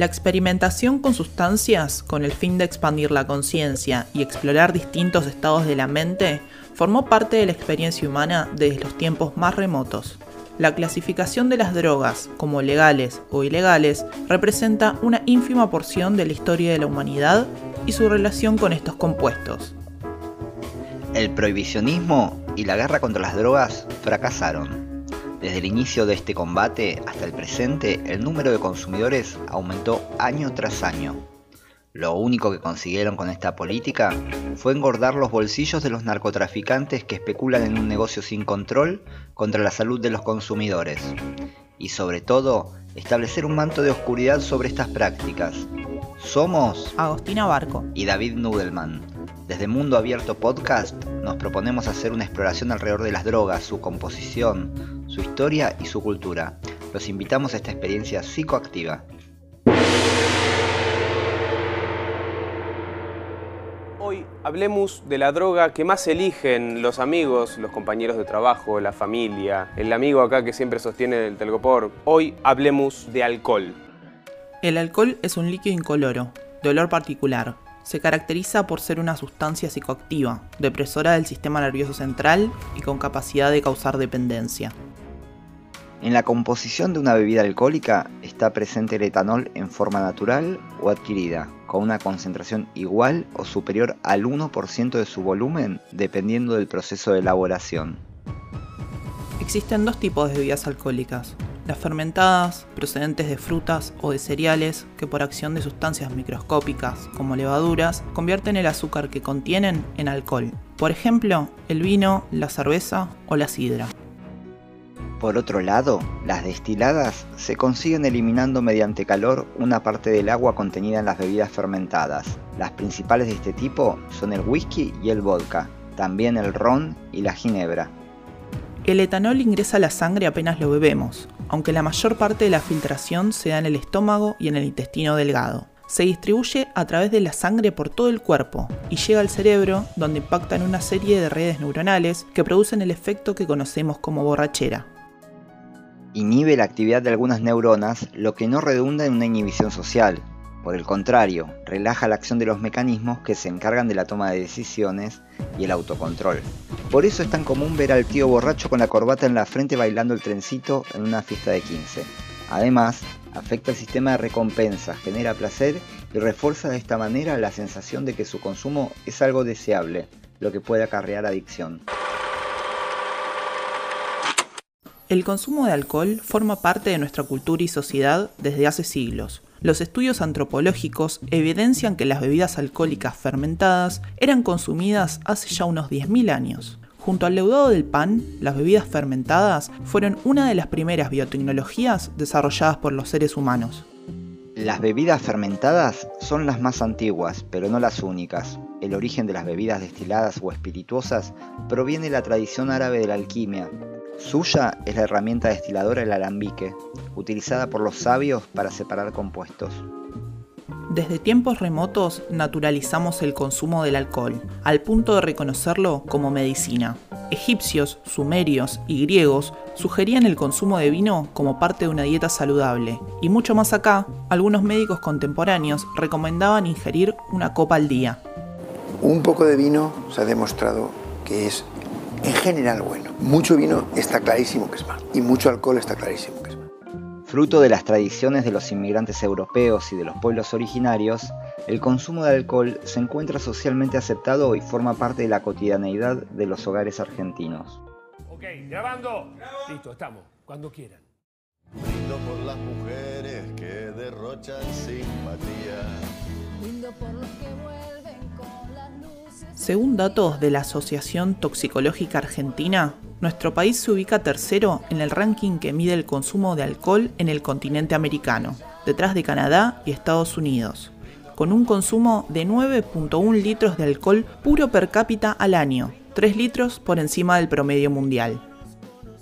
La experimentación con sustancias con el fin de expandir la conciencia y explorar distintos estados de la mente formó parte de la experiencia humana desde los tiempos más remotos. La clasificación de las drogas como legales o ilegales representa una ínfima porción de la historia de la humanidad y su relación con estos compuestos. El prohibicionismo y la guerra contra las drogas fracasaron. Desde el inicio de este combate hasta el presente, el número de consumidores aumentó año tras año. Lo único que consiguieron con esta política fue engordar los bolsillos de los narcotraficantes que especulan en un negocio sin control contra la salud de los consumidores. Y sobre todo, establecer un manto de oscuridad sobre estas prácticas. Somos Agostina Barco y David Nudelman. Desde Mundo Abierto Podcast nos proponemos hacer una exploración alrededor de las drogas, su composición, su historia y su cultura. Los invitamos a esta experiencia psicoactiva. Hoy hablemos de la droga que más eligen los amigos, los compañeros de trabajo, la familia, el amigo acá que siempre sostiene el telgopor. Hoy hablemos de alcohol. El alcohol es un líquido incoloro, de olor particular. Se caracteriza por ser una sustancia psicoactiva, depresora del sistema nervioso central y con capacidad de causar dependencia. En la composición de una bebida alcohólica está presente el etanol en forma natural o adquirida, con una concentración igual o superior al 1% de su volumen dependiendo del proceso de elaboración. Existen dos tipos de bebidas alcohólicas, las fermentadas, procedentes de frutas o de cereales, que por acción de sustancias microscópicas, como levaduras, convierten el azúcar que contienen en alcohol. Por ejemplo, el vino, la cerveza o la sidra. Por otro lado, las destiladas se consiguen eliminando mediante calor una parte del agua contenida en las bebidas fermentadas. Las principales de este tipo son el whisky y el vodka, también el ron y la ginebra. El etanol ingresa a la sangre apenas lo bebemos, aunque la mayor parte de la filtración se da en el estómago y en el intestino delgado. Se distribuye a través de la sangre por todo el cuerpo y llega al cerebro donde impacta en una serie de redes neuronales que producen el efecto que conocemos como borrachera inhibe la actividad de algunas neuronas, lo que no redunda en una inhibición social. Por el contrario, relaja la acción de los mecanismos que se encargan de la toma de decisiones y el autocontrol. Por eso es tan común ver al tío borracho con la corbata en la frente bailando el trencito en una fiesta de 15. Además, afecta el sistema de recompensa, genera placer y refuerza de esta manera la sensación de que su consumo es algo deseable, lo que puede acarrear adicción. El consumo de alcohol forma parte de nuestra cultura y sociedad desde hace siglos. Los estudios antropológicos evidencian que las bebidas alcohólicas fermentadas eran consumidas hace ya unos 10.000 años. Junto al leudado del pan, las bebidas fermentadas fueron una de las primeras biotecnologías desarrolladas por los seres humanos. Las bebidas fermentadas son las más antiguas, pero no las únicas. El origen de las bebidas destiladas o espirituosas proviene de la tradición árabe de la alquimia, Suya es la herramienta destiladora del alambique, utilizada por los sabios para separar compuestos. Desde tiempos remotos naturalizamos el consumo del alcohol, al punto de reconocerlo como medicina. Egipcios, sumerios y griegos sugerían el consumo de vino como parte de una dieta saludable, y mucho más acá, algunos médicos contemporáneos recomendaban ingerir una copa al día. Un poco de vino se ha demostrado que es en general bueno. Mucho vino está clarísimo que es malo y mucho alcohol está clarísimo que es malo. Fruto de las tradiciones de los inmigrantes europeos y de los pueblos originarios, el consumo de alcohol se encuentra socialmente aceptado y forma parte de la cotidianeidad de los hogares argentinos. Ok, grabando. Listo, estamos. Cuando quieran. Brindo por las mujeres que derrochan simpatía. Brindo por los que vuelven. Según datos de la Asociación Toxicológica Argentina, nuestro país se ubica tercero en el ranking que mide el consumo de alcohol en el continente americano, detrás de Canadá y Estados Unidos, con un consumo de 9.1 litros de alcohol puro per cápita al año, 3 litros por encima del promedio mundial.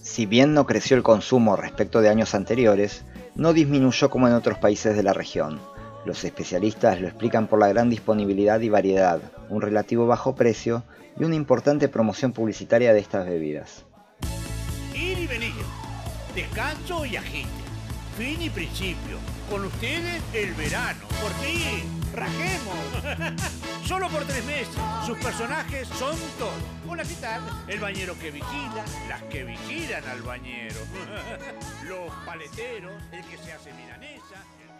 Si bien no creció el consumo respecto de años anteriores, no disminuyó como en otros países de la región. Los especialistas lo explican por la gran disponibilidad y variedad, un relativo bajo precio y una importante promoción publicitaria de estas bebidas. Ir y venir. Descanso y agite. fin y principio. Con ustedes, el verano. Por fin, rajemos. Solo por tres meses. Sus personajes son todos. Hola, ¿qué tal? El bañero que vigila, las que vigilan al bañero. Los paleteros, el que se hace milanesa, el.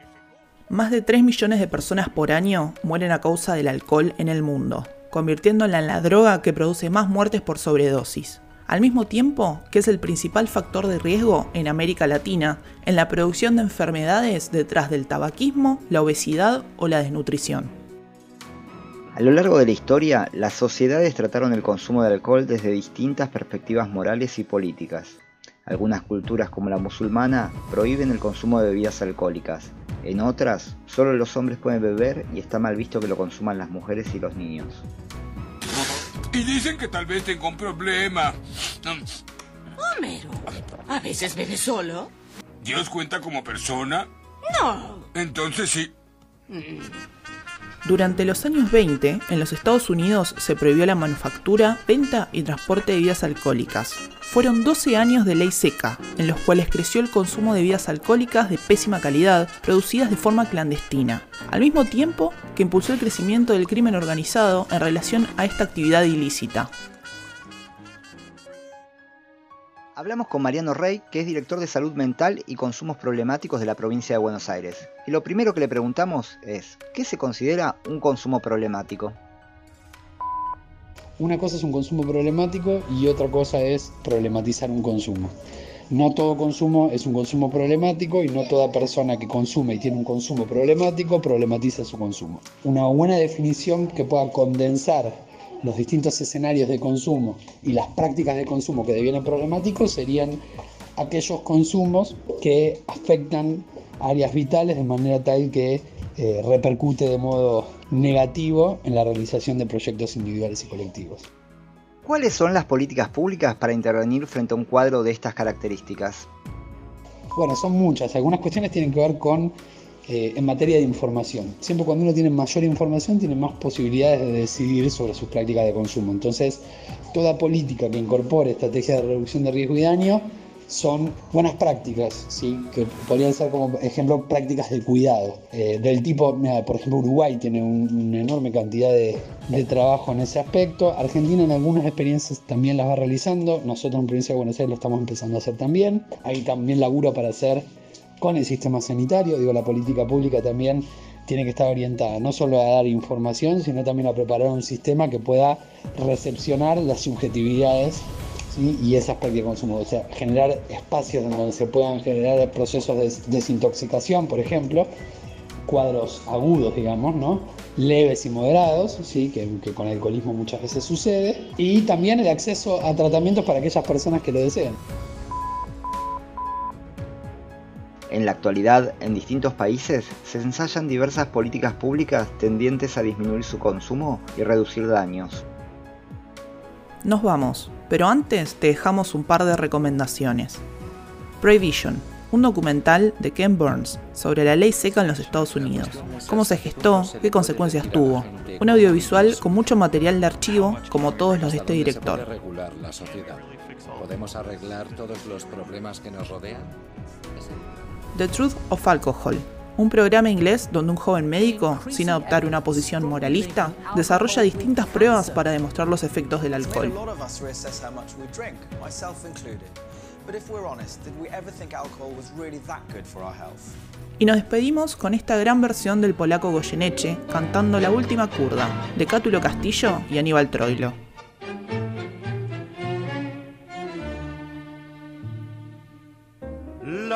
Más de 3 millones de personas por año mueren a causa del alcohol en el mundo, convirtiéndola en la droga que produce más muertes por sobredosis. Al mismo tiempo que es el principal factor de riesgo en América Latina en la producción de enfermedades detrás del tabaquismo, la obesidad o la desnutrición. A lo largo de la historia, las sociedades trataron el consumo de alcohol desde distintas perspectivas morales y políticas. Algunas culturas como la musulmana prohíben el consumo de bebidas alcohólicas. En otras, solo los hombres pueden beber y está mal visto que lo consuman las mujeres y los niños. Y dicen que tal vez tengo un problema. Homero, ¿a veces bebe solo? ¿Dios cuenta como persona? No. Entonces sí. Durante los años 20, en los Estados Unidos se prohibió la manufactura, venta y transporte de bebidas alcohólicas. Fueron 12 años de ley seca, en los cuales creció el consumo de bebidas alcohólicas de pésima calidad, producidas de forma clandestina, al mismo tiempo que impulsó el crecimiento del crimen organizado en relación a esta actividad ilícita. Hablamos con Mariano Rey, que es director de salud mental y consumos problemáticos de la provincia de Buenos Aires. Y lo primero que le preguntamos es, ¿qué se considera un consumo problemático? Una cosa es un consumo problemático y otra cosa es problematizar un consumo. No todo consumo es un consumo problemático y no toda persona que consume y tiene un consumo problemático problematiza su consumo. Una buena definición que pueda condensar los distintos escenarios de consumo y las prácticas de consumo que devienen problemáticos serían aquellos consumos que afectan áreas vitales de manera tal que eh, repercute de modo negativo en la realización de proyectos individuales y colectivos. ¿Cuáles son las políticas públicas para intervenir frente a un cuadro de estas características? Bueno, son muchas. Algunas cuestiones tienen que ver con eh, en materia de información. Siempre cuando uno tiene mayor información tiene más posibilidades de decidir sobre sus prácticas de consumo. Entonces, toda política que incorpore estrategias de reducción de riesgo y daño son buenas prácticas, ¿sí? que podrían ser como ejemplo prácticas de cuidado. Eh, del tipo, por ejemplo, Uruguay tiene un- una enorme cantidad de, de trabajo en ese aspecto. Argentina en algunas experiencias también las va realizando. Nosotros en Provincia de Buenos Aires lo estamos empezando a hacer también. Hay también laburo para hacer con el sistema sanitario. Digo, la política pública también tiene que estar orientada no solo a dar información, sino también a preparar un sistema que pueda recepcionar las subjetividades ¿sí? y esas prácticas de consumo. O sea, generar espacios donde se puedan generar procesos de des- desintoxicación, por ejemplo, cuadros agudos, digamos, ¿no? leves y moderados, ¿sí? que, que con alcoholismo muchas veces sucede, y también el acceso a tratamientos para aquellas personas que lo deseen. En la actualidad, en distintos países, se ensayan diversas políticas públicas tendientes a disminuir su consumo y reducir daños. Nos vamos, pero antes te dejamos un par de recomendaciones. Prohibition, un documental de Ken Burns sobre la ley seca en los Estados Unidos, cómo se gestó, qué consecuencias tuvo. Un audiovisual con mucho material de archivo, como todos los de este ¿Hasta dónde se director. puede regular la sociedad? ¿Podemos arreglar todos los problemas que nos rodean? The Truth of Alcohol, un programa inglés donde un joven médico, sin adoptar una posición moralista, desarrolla distintas pruebas para demostrar los efectos del alcohol. Y nos despedimos con esta gran versión del polaco Goyeneche cantando La Última Curda, de Cátulo Castillo y Aníbal Troilo.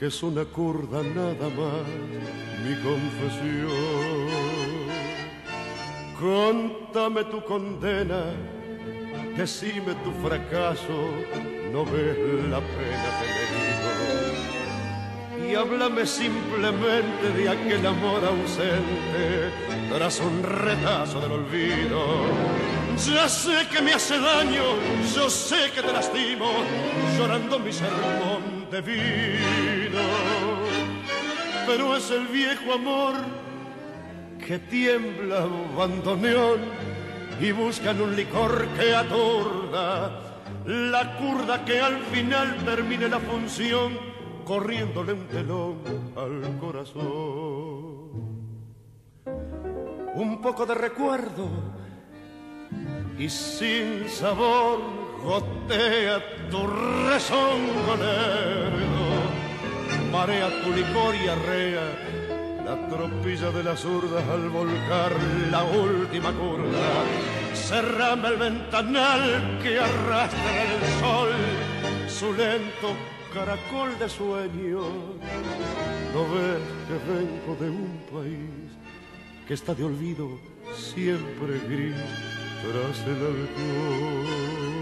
que es una curda nada más mi confesión. Contame tu condena, decime tu fracaso, no ves la pena que me digo. Y háblame simplemente de aquel amor ausente tras un retazo del olvido. Ya sé que me hace daño, yo sé que te lastimo, llorando mi sermón de vino. Pero es el viejo amor que tiembla bandoneón y buscan un licor que atorda la curda que al final termine la función corriéndole un telón al corazón. Un poco de recuerdo y sin sabor gotea tu rezongo lerdo, marea tu licor y arrea la tropilla de las zurdas al volcar la última curva. Cerrame el ventanal que arrastra el sol, su lento caracol de sueño. No ves que vengo de un país que está de olvido siempre gris tras el alcohol.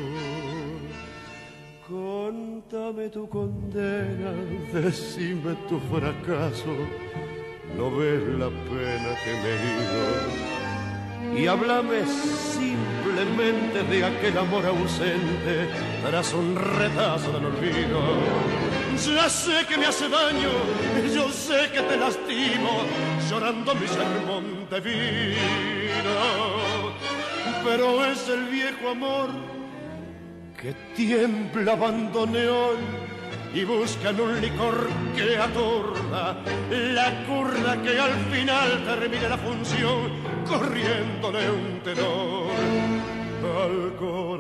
Contame tu condena, decime tu fracaso, no ves la pena que me he ido. Y háblame simplemente de aquel amor ausente tras un retazo del olvido. Ya sé que me hace daño, yo sé que te lastimo, llorando mi sermón de vino. Pero es el viejo amor que tiembla bandoneón y buscan un licor que atorda la curda que al final termine la función corriéndole un tenor al corazón.